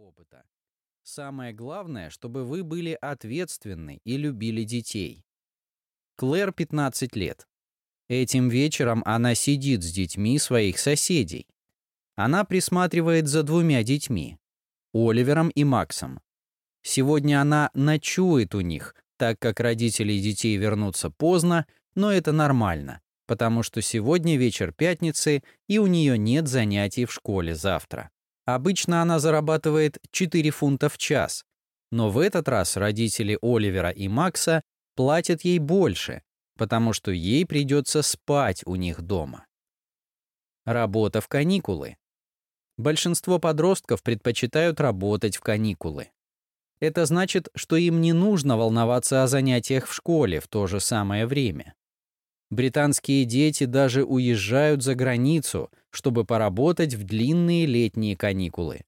опыта. Самое главное, чтобы вы были ответственны и любили детей. Клэр 15 лет. Этим вечером она сидит с детьми своих соседей. Она присматривает за двумя детьми, Оливером и Максом. Сегодня она ночует у них, так как родители детей вернутся поздно, но это нормально, потому что сегодня вечер пятницы, и у нее нет занятий в школе завтра. Обычно она зарабатывает 4 фунта в час, но в этот раз родители Оливера и Макса платят ей больше, потому что ей придется спать у них дома. Работа в каникулы. Большинство подростков предпочитают работать в каникулы. Это значит, что им не нужно волноваться о занятиях в школе в то же самое время. Британские дети даже уезжают за границу, чтобы поработать в длинные летние каникулы.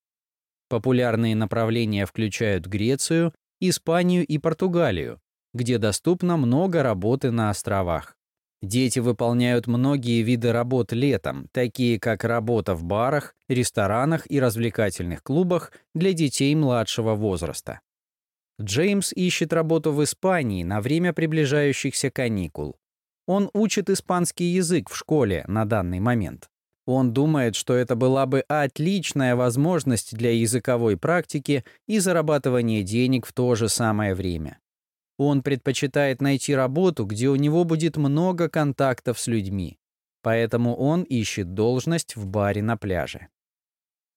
Популярные направления включают Грецию, Испанию и Португалию, где доступно много работы на островах. Дети выполняют многие виды работ летом, такие как работа в барах, ресторанах и развлекательных клубах для детей младшего возраста. Джеймс ищет работу в Испании на время приближающихся каникул. Он учит испанский язык в школе на данный момент. Он думает, что это была бы отличная возможность для языковой практики и зарабатывания денег в то же самое время. Он предпочитает найти работу, где у него будет много контактов с людьми. Поэтому он ищет должность в баре на пляже.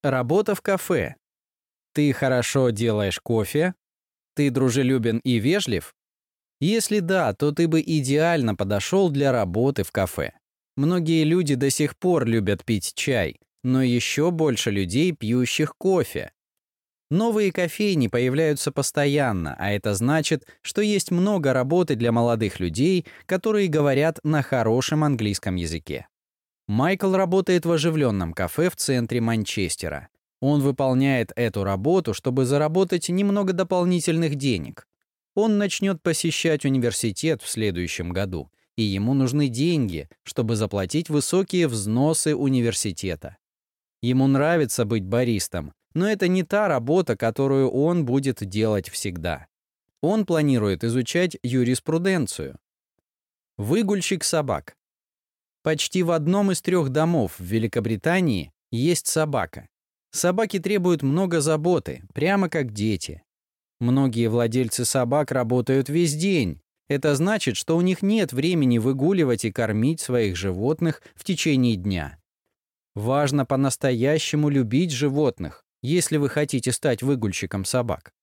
Работа в кафе. Ты хорошо делаешь кофе? Ты дружелюбен и вежлив? Если да, то ты бы идеально подошел для работы в кафе. Многие люди до сих пор любят пить чай, но еще больше людей, пьющих кофе. Новые кофейни появляются постоянно, а это значит, что есть много работы для молодых людей, которые говорят на хорошем английском языке. Майкл работает в оживленном кафе в центре Манчестера. Он выполняет эту работу, чтобы заработать немного дополнительных денег. Он начнет посещать университет в следующем году, и ему нужны деньги, чтобы заплатить высокие взносы университета. Ему нравится быть баристом, но это не та работа, которую он будет делать всегда. Он планирует изучать юриспруденцию. Выгульщик собак. Почти в одном из трех домов в Великобритании есть собака. Собаки требуют много заботы, прямо как дети. Многие владельцы собак работают весь день. Это значит, что у них нет времени выгуливать и кормить своих животных в течение дня. Важно по-настоящему любить животных, если вы хотите стать выгульщиком собак.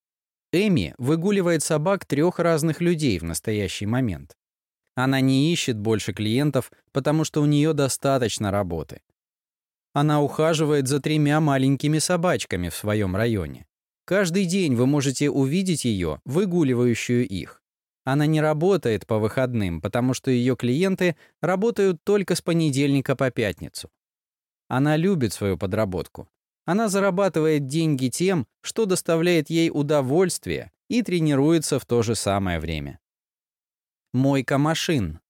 Эми выгуливает собак трех разных людей в настоящий момент. Она не ищет больше клиентов, потому что у нее достаточно работы. Она ухаживает за тремя маленькими собачками в своем районе. Каждый день вы можете увидеть ее, выгуливающую их. Она не работает по выходным, потому что ее клиенты работают только с понедельника по пятницу. Она любит свою подработку. Она зарабатывает деньги тем, что доставляет ей удовольствие и тренируется в то же самое время. Мойка машин.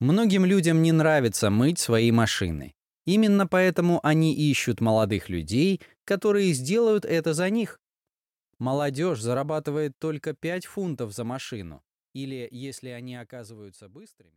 Многим людям не нравится мыть свои машины. Именно поэтому они ищут молодых людей, которые сделают это за них. Молодежь зарабатывает только 5 фунтов за машину, или, если они оказываются быстрыми,